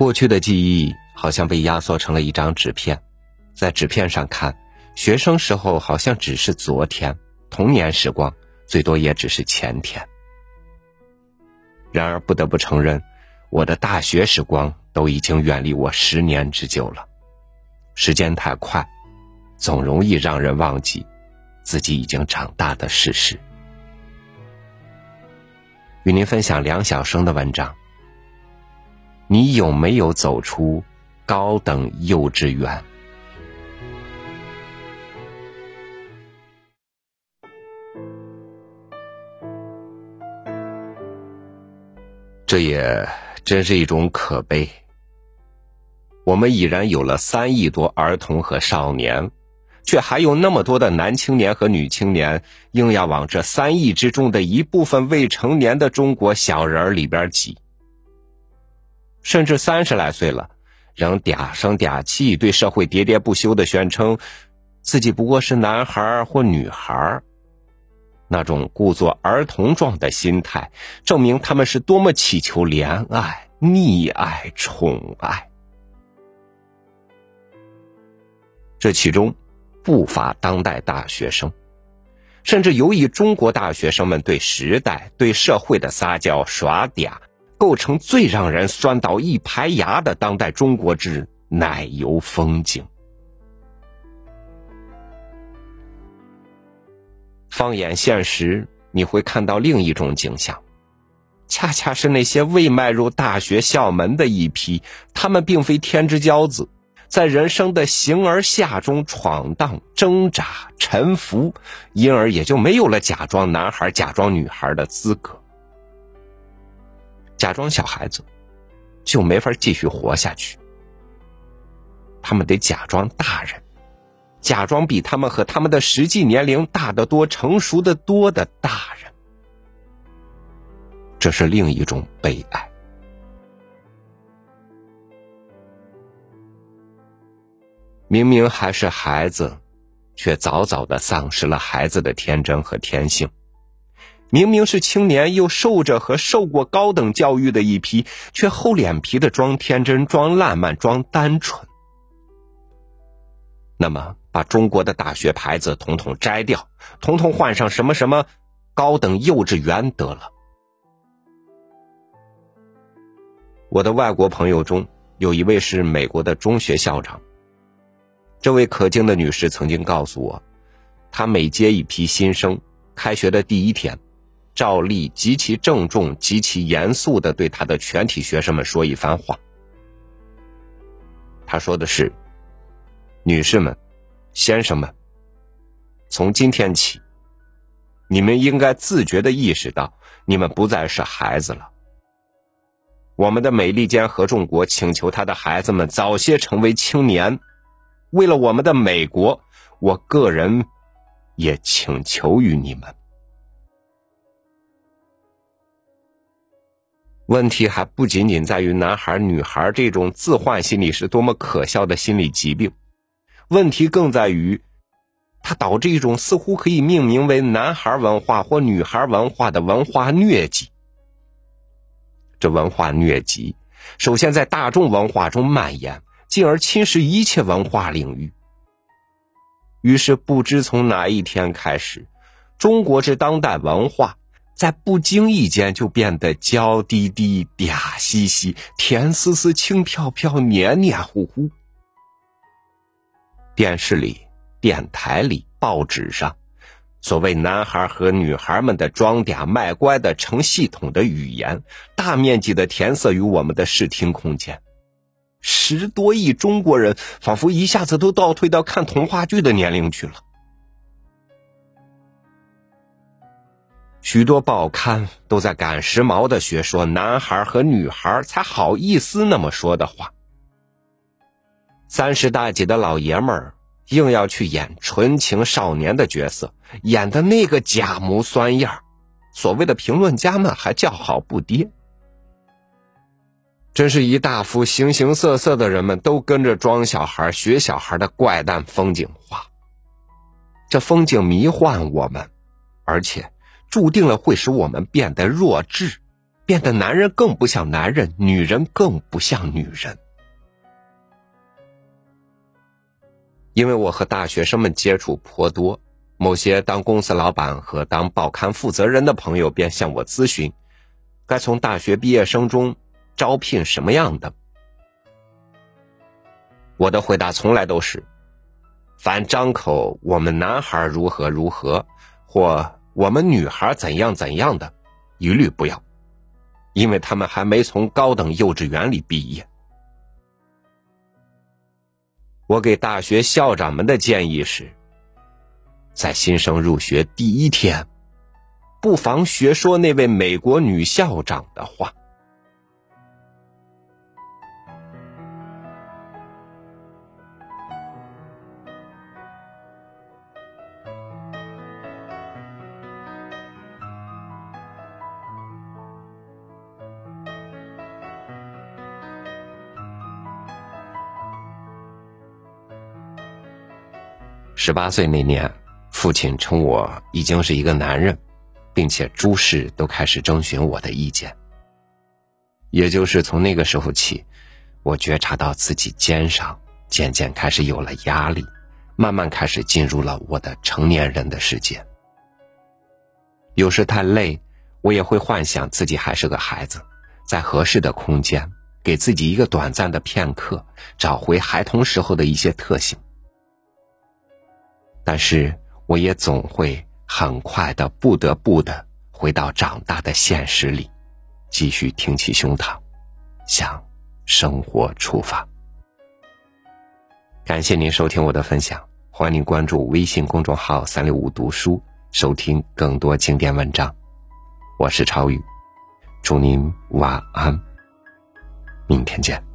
过去的记忆好像被压缩成了一张纸片，在纸片上看，学生时候好像只是昨天，童年时光最多也只是前天。然而不得不承认，我的大学时光都已经远离我十年之久了。时间太快，总容易让人忘记自己已经长大的事实。与您分享梁晓声的文章。你有没有走出高等幼稚园？这也真是一种可悲。我们已然有了三亿多儿童和少年，却还有那么多的男青年和女青年，硬要往这三亿之中的一部分未成年的中国小人里边挤。甚至三十来岁了，仍嗲声嗲气，对社会喋喋不休的宣称自己不过是男孩或女孩那种故作儿童状的心态，证明他们是多么祈求怜爱、溺爱、宠爱。这其中不乏当代大学生，甚至由于中国大学生们对时代、对社会的撒娇耍嗲。构成最让人酸倒一排牙的当代中国之奶油风景。放眼现实，你会看到另一种景象，恰恰是那些未迈入大学校门的一批，他们并非天之骄子，在人生的形而下中闯荡、挣扎、沉浮，因而也就没有了假装男孩、假装女孩的资格。假装小孩子，就没法继续活下去。他们得假装大人，假装比他们和他们的实际年龄大得多、成熟的多的大人。这是另一种悲哀。明明还是孩子，却早早的丧失了孩子的天真和天性。明明是青年，又受着和受过高等教育的一批，却厚脸皮的装天真、装烂漫、装单纯。那么，把中国的大学牌子统统摘掉，统统换上什么什么高等幼稚园得了。我的外国朋友中有一位是美国的中学校长。这位可敬的女士曾经告诉我，她每接一批新生，开学的第一天。照例极其郑重、极其严肃的对他的全体学生们说一番话。他说的是：“女士们、先生们，从今天起，你们应该自觉的意识到，你们不再是孩子了。我们的美利坚合众国请求他的孩子们早些成为青年。为了我们的美国，我个人也请求于你们。”问题还不仅仅在于男孩女孩这种自换心理是多么可笑的心理疾病，问题更在于，它导致一种似乎可以命名为男孩文化或女孩文化的文化疟疾。这文化疟疾首先在大众文化中蔓延，进而侵蚀一切文化领域。于是不知从哪一天开始，中国之当代文化。在不经意间就变得娇滴滴、嗲兮兮、甜丝丝、轻飘飘、黏黏糊糊。电视里、电台里、报纸上，所谓男孩和女孩们的装嗲卖乖的成系统的语言，大面积的填塞于我们的视听空间。十多亿中国人仿佛一下子都倒退到看童话剧的年龄去了。许多报刊都在赶时髦的学说，男孩和女孩才好意思那么说的话。三十大几的老爷们儿硬要去演纯情少年的角色，演的那个假模酸样所谓的评论家们还叫好不迭。真是一大幅形形色色的人们都跟着装小孩、学小孩的怪诞风景画。这风景迷幻我们，而且。注定了会使我们变得弱智，变得男人更不像男人，女人更不像女人。因为我和大学生们接触颇多，某些当公司老板和当报刊负责人的朋友便向我咨询，该从大学毕业生中招聘什么样的。我的回答从来都是：凡张口“我们男孩如何如何”或“我们女孩怎样怎样的”，一律不要，因为他们还没从高等幼稚园里毕业。我给大学校长们的建议是，在新生入学第一天，不妨学说那位美国女校长的话。十八岁那年，父亲称我已经是一个男人，并且诸事都开始征询我的意见。也就是从那个时候起，我觉察到自己肩上渐渐开始有了压力，慢慢开始进入了我的成年人的世界。有时太累，我也会幻想自己还是个孩子，在合适的空间，给自己一个短暂的片刻，找回孩童时候的一些特性。但是，我也总会很快的不得不的回到长大的现实里，继续挺起胸膛，向生活出发。感谢您收听我的分享，欢迎您关注微信公众号“三六五读书”，收听更多经典文章。我是超宇，祝您晚安，明天见。